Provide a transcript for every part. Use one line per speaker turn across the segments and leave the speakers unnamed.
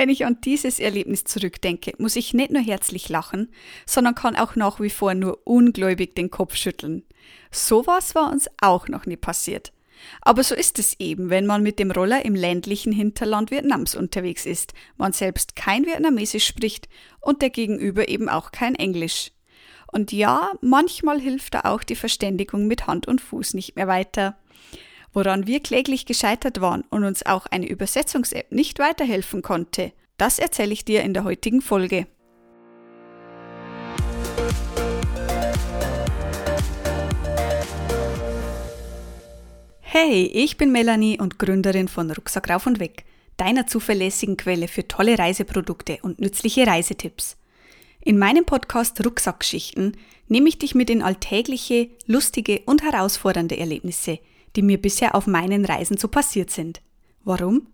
Wenn ich an dieses Erlebnis zurückdenke, muss ich nicht nur herzlich lachen, sondern kann auch nach wie vor nur ungläubig den Kopf schütteln. Sowas war uns auch noch nie passiert. Aber so ist es eben, wenn man mit dem Roller im ländlichen Hinterland Vietnams unterwegs ist, man selbst kein Vietnamesisch spricht und der Gegenüber eben auch kein Englisch. Und ja, manchmal hilft da auch die Verständigung mit Hand und Fuß nicht mehr weiter. Woran wir kläglich gescheitert waren und uns auch eine Übersetzungs-App nicht weiterhelfen konnte, das erzähle ich dir in der heutigen Folge. Hey, ich bin Melanie und Gründerin von Rucksack rauf und weg, deiner zuverlässigen Quelle für tolle Reiseprodukte und nützliche Reisetipps. In meinem Podcast Rucksackgeschichten nehme ich dich mit in alltägliche, lustige und herausfordernde Erlebnisse, die mir bisher auf meinen Reisen so passiert sind. Warum?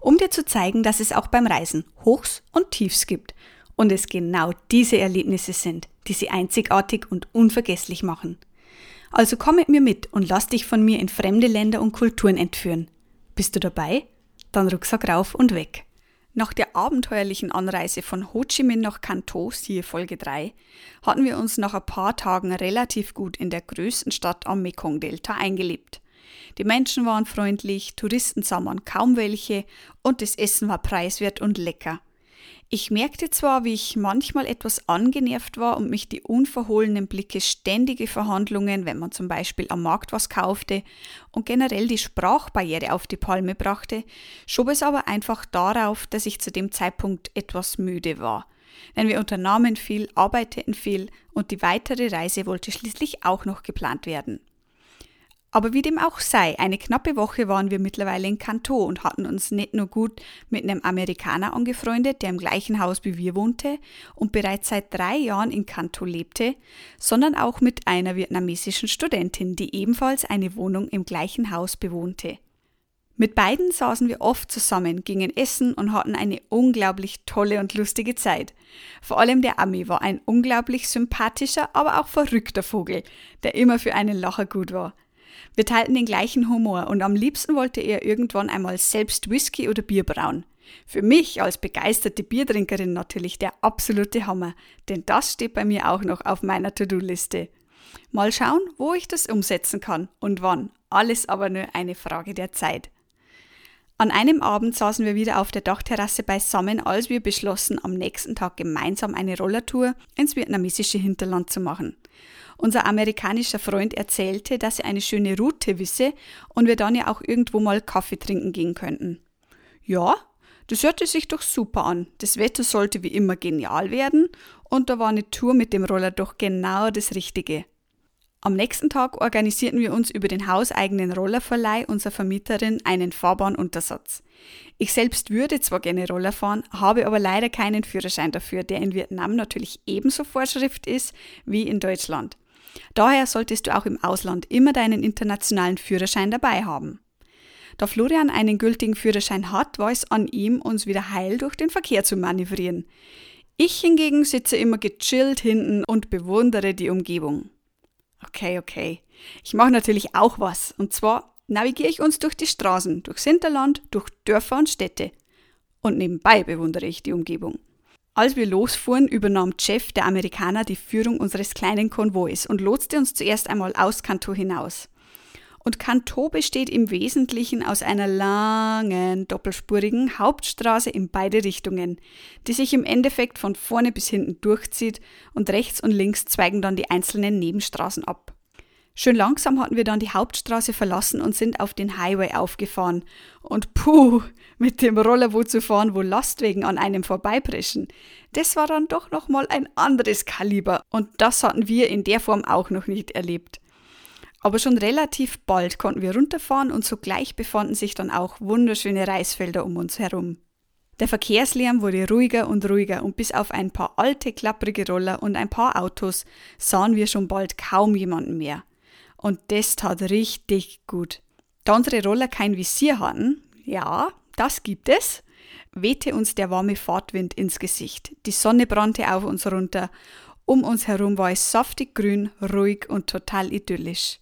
Um dir zu zeigen, dass es auch beim Reisen Hochs und Tiefs gibt und es genau diese Erlebnisse sind, die sie einzigartig und unvergesslich machen. Also komm mit mir mit und lass dich von mir in fremde Länder und Kulturen entführen. Bist du dabei? Dann Rucksack rauf und weg. Nach der abenteuerlichen Anreise von Ho Chi Minh nach Kanto, siehe Folge 3, hatten wir uns nach ein paar Tagen relativ gut in der größten Stadt am Mekong-Delta eingelebt. Die Menschen waren freundlich, Touristen sah man kaum welche und das Essen war preiswert und lecker. Ich merkte zwar, wie ich manchmal etwas angenervt war und mich die unverhohlenen Blicke ständige Verhandlungen, wenn man zum Beispiel am Markt was kaufte und generell die Sprachbarriere auf die Palme brachte, schob es aber einfach darauf, dass ich zu dem Zeitpunkt etwas müde war. Denn wir unternahmen viel, arbeiteten viel und die weitere Reise wollte schließlich auch noch geplant werden. Aber wie dem auch sei, eine knappe Woche waren wir mittlerweile in Kanto und hatten uns nicht nur gut mit einem Amerikaner angefreundet, der im gleichen Haus wie wir wohnte und bereits seit drei Jahren in Kanto lebte, sondern auch mit einer vietnamesischen Studentin, die ebenfalls eine Wohnung im gleichen Haus bewohnte. Mit beiden saßen wir oft zusammen, gingen essen und hatten eine unglaublich tolle und lustige Zeit. Vor allem der Ami war ein unglaublich sympathischer, aber auch verrückter Vogel, der immer für einen Lacher gut war. Wir teilten den gleichen Humor und am liebsten wollte er irgendwann einmal selbst Whisky oder Bier brauen. Für mich als begeisterte Biertrinkerin natürlich der absolute Hammer, denn das steht bei mir auch noch auf meiner To-Do-Liste. Mal schauen, wo ich das umsetzen kann und wann. Alles aber nur eine Frage der Zeit. An einem Abend saßen wir wieder auf der Dachterrasse beisammen, als wir beschlossen, am nächsten Tag gemeinsam eine Rollertour ins vietnamesische Hinterland zu machen. Unser amerikanischer Freund erzählte, dass er eine schöne Route wisse und wir dann ja auch irgendwo mal Kaffee trinken gehen könnten. Ja, das hörte sich doch super an. Das Wetter sollte wie immer genial werden und da war eine Tour mit dem Roller doch genau das Richtige. Am nächsten Tag organisierten wir uns über den hauseigenen Rollerverleih unserer Vermieterin einen Fahrbahnuntersatz. Ich selbst würde zwar gerne Roller fahren, habe aber leider keinen Führerschein dafür, der in Vietnam natürlich ebenso Vorschrift ist wie in Deutschland. Daher solltest du auch im Ausland immer deinen internationalen Führerschein dabei haben. Da Florian einen gültigen Führerschein hat, war es an ihm, uns wieder heil durch den Verkehr zu manövrieren. Ich hingegen sitze immer gechillt hinten und bewundere die Umgebung. Okay, okay. Ich mache natürlich auch was. Und zwar navigiere ich uns durch die Straßen, durchs Hinterland, durch Dörfer und Städte. Und nebenbei bewundere ich die Umgebung. Als wir losfuhren, übernahm Jeff, der Amerikaner, die Führung unseres kleinen Konvois und lotste uns zuerst einmal aus Kanto hinaus. Und Kanto besteht im Wesentlichen aus einer langen, doppelspurigen Hauptstraße in beide Richtungen, die sich im Endeffekt von vorne bis hinten durchzieht und rechts und links zweigen dann die einzelnen Nebenstraßen ab. Schön langsam hatten wir dann die Hauptstraße verlassen und sind auf den Highway aufgefahren. Und puh, mit dem Roller wo zu fahren, wo Lastwagen an einem vorbeipreschen, das war dann doch nochmal ein anderes Kaliber. Und das hatten wir in der Form auch noch nicht erlebt. Aber schon relativ bald konnten wir runterfahren und sogleich befanden sich dann auch wunderschöne Reisfelder um uns herum. Der Verkehrslärm wurde ruhiger und ruhiger und bis auf ein paar alte, klapprige Roller und ein paar Autos sahen wir schon bald kaum jemanden mehr und das tat richtig gut. Da unsere Roller kein Visier hatten, ja, das gibt es, wehte uns der warme Fahrtwind ins Gesicht. Die Sonne brannte auf uns runter. Um uns herum war es saftig grün, ruhig und total idyllisch.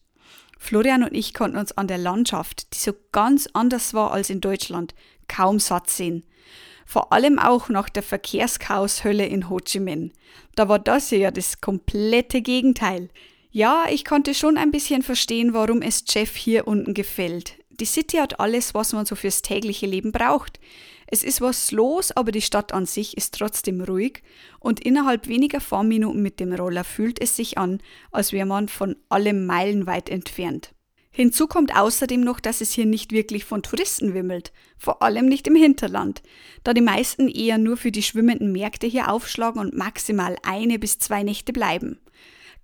Florian und ich konnten uns an der Landschaft, die so ganz anders war als in Deutschland, kaum satt sehen. Vor allem auch nach der Verkehrschaoshölle in Ho Chi Minh. Da war das ja das komplette Gegenteil. Ja, ich konnte schon ein bisschen verstehen, warum es Jeff hier unten gefällt. Die City hat alles, was man so fürs tägliche Leben braucht. Es ist was los, aber die Stadt an sich ist trotzdem ruhig und innerhalb weniger Fahrminuten mit dem Roller fühlt es sich an, als wäre man von allem meilenweit entfernt. Hinzu kommt außerdem noch, dass es hier nicht wirklich von Touristen wimmelt, vor allem nicht im Hinterland, da die meisten eher nur für die schwimmenden Märkte hier aufschlagen und maximal eine bis zwei Nächte bleiben.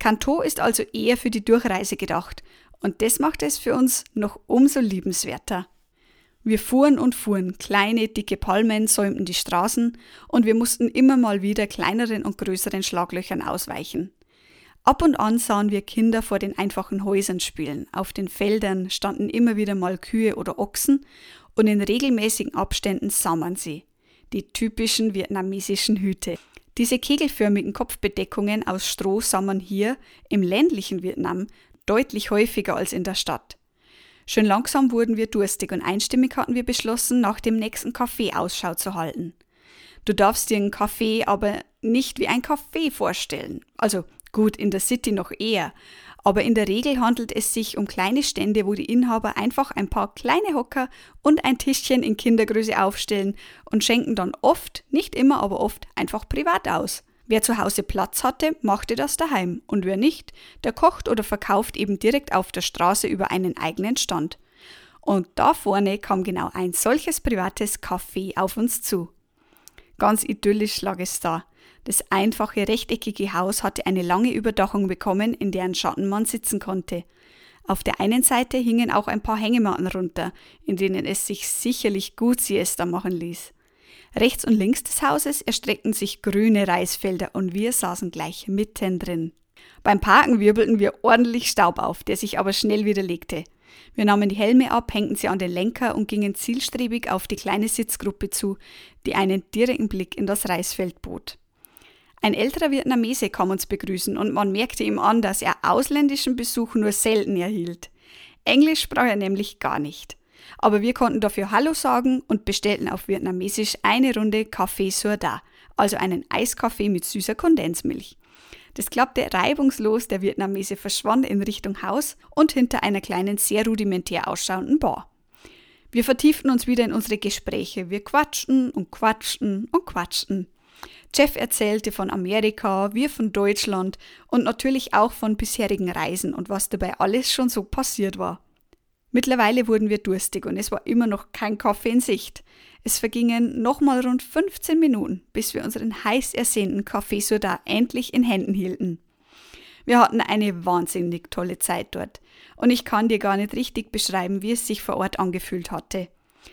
Kanto ist also eher für die Durchreise gedacht und das macht es für uns noch umso liebenswerter. Wir fuhren und fuhren, kleine, dicke Palmen säumten die Straßen und wir mussten immer mal wieder kleineren und größeren Schlaglöchern ausweichen. Ab und an sahen wir Kinder vor den einfachen Häusern spielen. Auf den Feldern standen immer wieder mal Kühe oder Ochsen und in regelmäßigen Abständen sah man sie. Die typischen vietnamesischen Hüte. Diese kegelförmigen Kopfbedeckungen aus Stroh sah man hier im ländlichen Vietnam deutlich häufiger als in der Stadt. Schön langsam wurden wir durstig und einstimmig hatten wir beschlossen, nach dem nächsten Kaffee Ausschau zu halten. Du darfst dir einen Kaffee aber nicht wie ein Kaffee vorstellen. Also Gut, in der City noch eher. Aber in der Regel handelt es sich um kleine Stände, wo die Inhaber einfach ein paar kleine Hocker und ein Tischchen in Kindergröße aufstellen und schenken dann oft, nicht immer, aber oft einfach privat aus. Wer zu Hause Platz hatte, machte das daheim und wer nicht, der kocht oder verkauft eben direkt auf der Straße über einen eigenen Stand. Und da vorne kam genau ein solches privates Café auf uns zu. Ganz idyllisch lag es da. Das einfache rechteckige Haus hatte eine lange Überdachung bekommen, in deren Schatten man sitzen konnte. Auf der einen Seite hingen auch ein paar Hängematten runter, in denen es sich sicherlich gut Siesta machen ließ. Rechts und links des Hauses erstreckten sich grüne Reisfelder und wir saßen gleich mittendrin. Beim Parken wirbelten wir ordentlich Staub auf, der sich aber schnell wieder legte. Wir nahmen die Helme ab, hängten sie an den Lenker und gingen zielstrebig auf die kleine Sitzgruppe zu, die einen direkten Blick in das Reisfeld bot. Ein älterer Vietnamese kam uns begrüßen und man merkte ihm an, dass er ausländischen Besuch nur selten erhielt. Englisch sprach er nämlich gar nicht. Aber wir konnten dafür Hallo sagen und bestellten auf Vietnamesisch eine Runde Kaffee Soda, also einen Eiskaffee mit süßer Kondensmilch. Das klappte reibungslos, der Vietnamese verschwand in Richtung Haus und hinter einer kleinen, sehr rudimentär ausschauenden Bar. Wir vertieften uns wieder in unsere Gespräche. Wir quatschten und quatschten und quatschten. Jeff erzählte von Amerika, wir von Deutschland und natürlich auch von bisherigen Reisen und was dabei alles schon so passiert war. Mittlerweile wurden wir durstig und es war immer noch kein Kaffee in Sicht. Es vergingen nochmal rund 15 Minuten, bis wir unseren heiß ersehnten Kaffee Soda endlich in Händen hielten. Wir hatten eine wahnsinnig tolle Zeit dort und ich kann dir gar nicht richtig beschreiben, wie es sich vor Ort angefühlt hatte.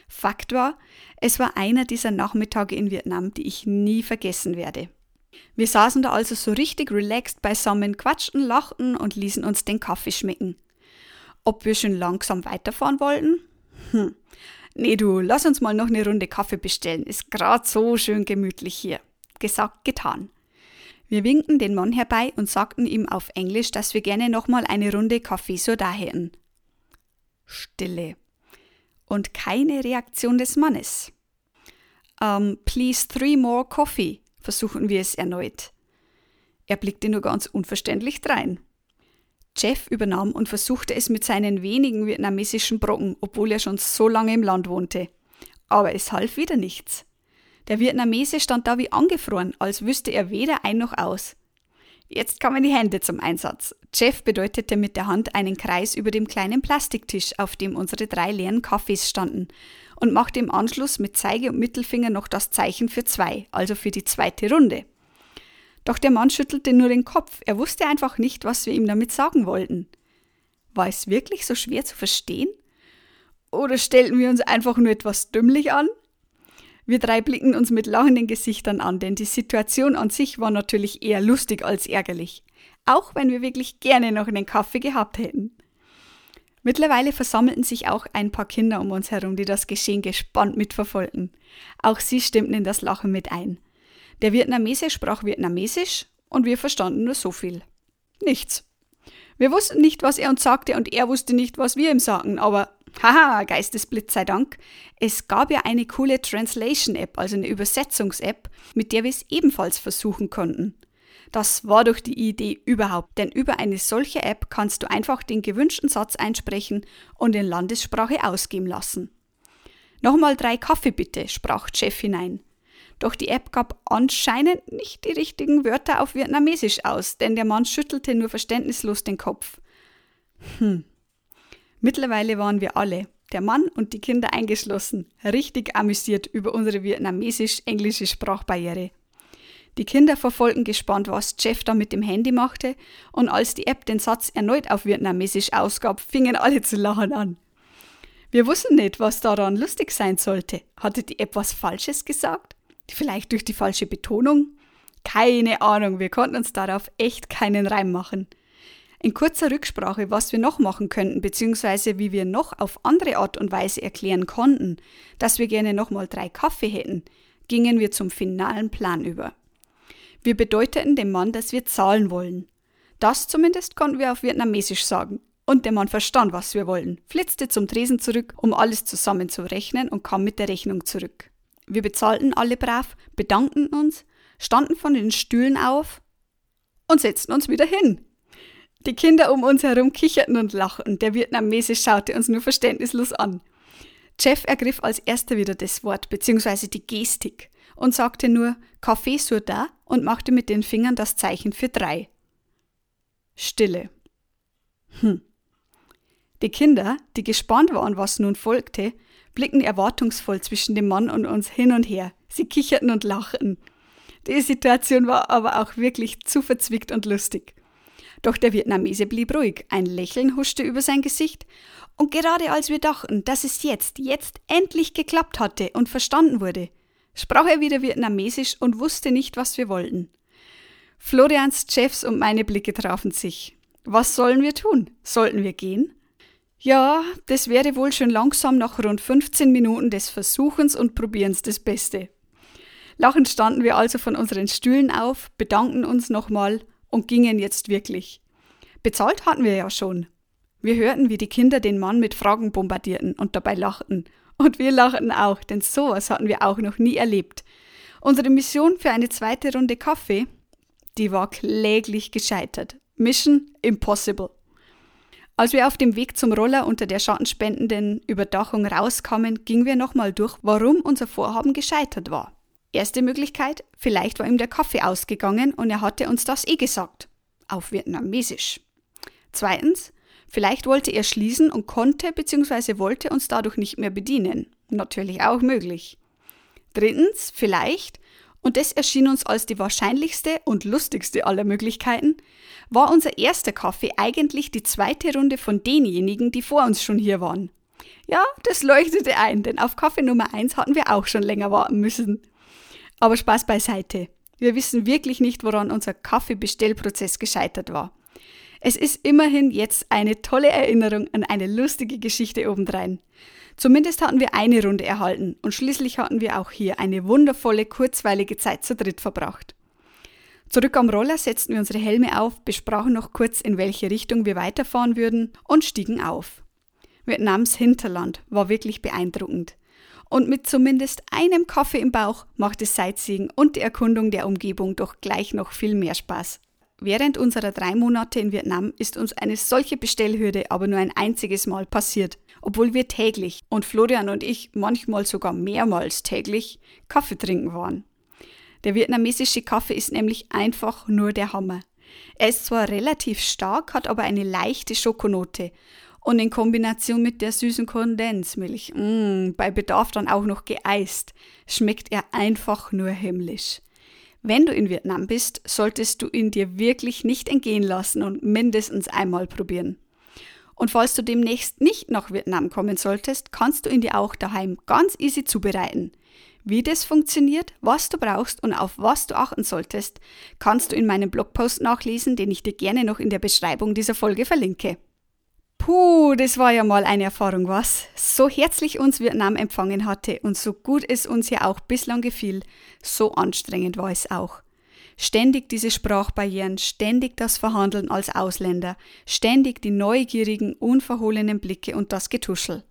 Fakt war, es war einer dieser Nachmittage in Vietnam, die ich nie vergessen werde. Wir saßen da also so richtig relaxed beisammen, quatschten, lachten und ließen uns den Kaffee schmecken. Ob wir schon langsam weiterfahren wollten? Hm. Nee, du, lass uns mal noch eine Runde Kaffee bestellen. Ist grad so schön gemütlich hier. Gesagt, getan. Wir winkten den Mann herbei und sagten ihm auf Englisch, dass wir gerne nochmal eine Runde Kaffee so da hätten. Stille und keine Reaktion des Mannes. Um, ähm, please three more coffee, versuchen wir es erneut. Er blickte nur ganz unverständlich drein. Jeff übernahm und versuchte es mit seinen wenigen vietnamesischen Brocken, obwohl er schon so lange im Land wohnte. Aber es half wieder nichts. Der Vietnamese stand da wie angefroren, als wüsste er weder ein noch aus. Jetzt kamen die Hände zum Einsatz. Jeff bedeutete mit der Hand einen Kreis über dem kleinen Plastiktisch, auf dem unsere drei leeren Kaffees standen, und machte im Anschluss mit Zeige und Mittelfinger noch das Zeichen für zwei, also für die zweite Runde. Doch der Mann schüttelte nur den Kopf, er wusste einfach nicht, was wir ihm damit sagen wollten. War es wirklich so schwer zu verstehen? Oder stellten wir uns einfach nur etwas dümmlich an? Wir drei blicken uns mit lachenden Gesichtern an, denn die Situation an sich war natürlich eher lustig als ärgerlich. Auch wenn wir wirklich gerne noch einen Kaffee gehabt hätten. Mittlerweile versammelten sich auch ein paar Kinder um uns herum, die das Geschehen gespannt mitverfolgten. Auch sie stimmten in das Lachen mit ein. Der Vietnamese sprach Vietnamesisch und wir verstanden nur so viel. Nichts. Wir wussten nicht, was er uns sagte und er wusste nicht, was wir ihm sagten, aber haha, Geistesblitz sei Dank, es gab ja eine coole Translation-App, also eine Übersetzungs-App, mit der wir es ebenfalls versuchen konnten. Das war doch die Idee überhaupt, denn über eine solche App kannst du einfach den gewünschten Satz einsprechen und in Landessprache ausgeben lassen. Nochmal drei Kaffee bitte, sprach Jeff hinein. Doch die App gab anscheinend nicht die richtigen Wörter auf Vietnamesisch aus, denn der Mann schüttelte nur verständnislos den Kopf. Hm. Mittlerweile waren wir alle, der Mann und die Kinder eingeschlossen, richtig amüsiert über unsere vietnamesisch-englische Sprachbarriere. Die Kinder verfolgten gespannt, was Jeff da mit dem Handy machte, und als die App den Satz erneut auf Vietnamesisch ausgab, fingen alle zu lachen an. Wir wussten nicht, was daran lustig sein sollte. Hatte die App was Falsches gesagt? Vielleicht durch die falsche Betonung? Keine Ahnung, wir konnten uns darauf echt keinen Reim machen. In kurzer Rücksprache, was wir noch machen könnten, beziehungsweise wie wir noch auf andere Art und Weise erklären konnten, dass wir gerne nochmal drei Kaffee hätten, gingen wir zum finalen Plan über. Wir bedeuteten dem Mann, dass wir zahlen wollen. Das zumindest konnten wir auf Vietnamesisch sagen. Und der Mann verstand, was wir wollten, flitzte zum Tresen zurück, um alles zusammen zu rechnen und kam mit der Rechnung zurück. Wir bezahlten alle brav, bedankten uns, standen von den Stühlen auf und setzten uns wieder hin. Die Kinder um uns herum kicherten und lachten, der Vietnamese schaute uns nur verständnislos an. Jeff ergriff als erster wieder das Wort bzw. die Gestik und sagte nur Kaffee sur da und machte mit den Fingern das Zeichen für drei. Stille. Hm. Die Kinder, die gespannt waren, was nun folgte, blickten erwartungsvoll zwischen dem Mann und uns hin und her. Sie kicherten und lachten. Die Situation war aber auch wirklich zu verzwickt und lustig. Doch der Vietnamese blieb ruhig, ein Lächeln huschte über sein Gesicht, und gerade als wir dachten, dass es jetzt, jetzt endlich geklappt hatte und verstanden wurde, sprach er wieder Vietnamesisch und wusste nicht, was wir wollten. Florians, Chefs und meine Blicke trafen sich. Was sollen wir tun? Sollten wir gehen? Ja, das wäre wohl schon langsam nach rund 15 Minuten des Versuchens und Probierens das Beste. Lachend standen wir also von unseren Stühlen auf, bedankten uns nochmal und gingen jetzt wirklich. Bezahlt hatten wir ja schon. Wir hörten, wie die Kinder den Mann mit Fragen bombardierten und dabei lachten. Und wir lachten auch, denn sowas hatten wir auch noch nie erlebt. Unsere Mission für eine zweite Runde Kaffee, die war kläglich gescheitert. Mission impossible. Als wir auf dem Weg zum Roller unter der schattenspendenden Überdachung rauskamen, gingen wir nochmal durch, warum unser Vorhaben gescheitert war. Erste Möglichkeit, vielleicht war ihm der Kaffee ausgegangen und er hatte uns das eh gesagt. Auf Vietnamesisch. Zweitens, vielleicht wollte er schließen und konnte bzw. wollte uns dadurch nicht mehr bedienen. Natürlich auch möglich. Drittens, vielleicht, und das erschien uns als die wahrscheinlichste und lustigste aller Möglichkeiten, war unser erster Kaffee eigentlich die zweite Runde von denjenigen, die vor uns schon hier waren. Ja, das leuchtete ein, denn auf Kaffee Nummer 1 hatten wir auch schon länger warten müssen. Aber Spaß beiseite. Wir wissen wirklich nicht, woran unser Kaffeebestellprozess gescheitert war. Es ist immerhin jetzt eine tolle Erinnerung an eine lustige Geschichte obendrein. Zumindest hatten wir eine Runde erhalten und schließlich hatten wir auch hier eine wundervolle, kurzweilige Zeit zu dritt verbracht. Zurück am Roller setzten wir unsere Helme auf, besprachen noch kurz, in welche Richtung wir weiterfahren würden und stiegen auf. Vietnams Hinterland war wirklich beeindruckend. Und mit zumindest einem Kaffee im Bauch macht das Sightseeing und die Erkundung der Umgebung doch gleich noch viel mehr Spaß. Während unserer drei Monate in Vietnam ist uns eine solche Bestellhürde aber nur ein einziges Mal passiert, obwohl wir täglich und Florian und ich manchmal sogar mehrmals täglich Kaffee trinken waren. Der vietnamesische Kaffee ist nämlich einfach nur der Hammer. Er ist zwar relativ stark, hat aber eine leichte Schokonote und in Kombination mit der süßen Kondensmilch, mh, bei Bedarf dann auch noch geeist, schmeckt er einfach nur himmlisch. Wenn du in Vietnam bist, solltest du ihn dir wirklich nicht entgehen lassen und mindestens einmal probieren. Und falls du demnächst nicht nach Vietnam kommen solltest, kannst du ihn dir auch daheim ganz easy zubereiten. Wie das funktioniert, was du brauchst und auf was du achten solltest, kannst du in meinem Blogpost nachlesen, den ich dir gerne noch in der Beschreibung dieser Folge verlinke. Puh, das war ja mal eine Erfahrung, was? So herzlich uns Vietnam empfangen hatte und so gut es uns ja auch bislang gefiel, so anstrengend war es auch. Ständig diese Sprachbarrieren, ständig das Verhandeln als Ausländer, ständig die neugierigen, unverhohlenen Blicke und das Getuschel.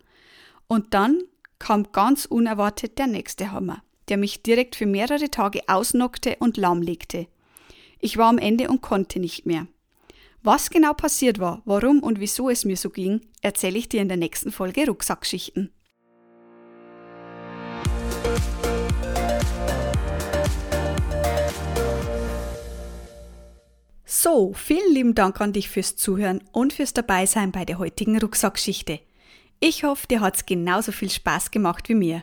Und dann kam ganz unerwartet der nächste Hammer, der mich direkt für mehrere Tage ausnockte und lahmlegte. Ich war am Ende und konnte nicht mehr. Was genau passiert war, warum und wieso es mir so ging, erzähle ich dir in der nächsten Folge Rucksackschichten. So, vielen lieben Dank an dich fürs Zuhören und fürs Dabeisein bei der heutigen Rucksackschichte. Ich hoffe, dir hat's genauso viel Spaß gemacht wie mir.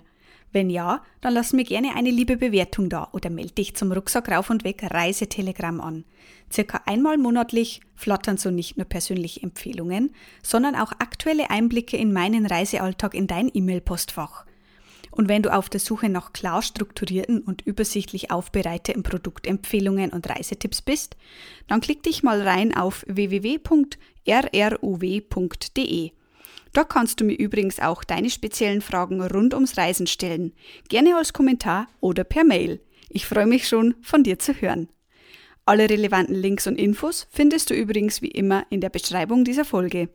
Wenn ja, dann lass mir gerne eine liebe Bewertung da oder melde dich zum Rucksack rauf und weg Reisetelegramm an. Circa einmal monatlich flattern so nicht nur persönliche Empfehlungen, sondern auch aktuelle Einblicke in meinen Reisealltag in dein E-Mail-Postfach. Und wenn du auf der Suche nach klar strukturierten und übersichtlich aufbereiteten Produktempfehlungen und Reisetipps bist, dann klick dich mal rein auf www.rruw.de. Da kannst du mir übrigens auch deine speziellen Fragen rund ums Reisen stellen, gerne als Kommentar oder per Mail. Ich freue mich schon, von dir zu hören. Alle relevanten Links und Infos findest du übrigens wie immer in der Beschreibung dieser Folge.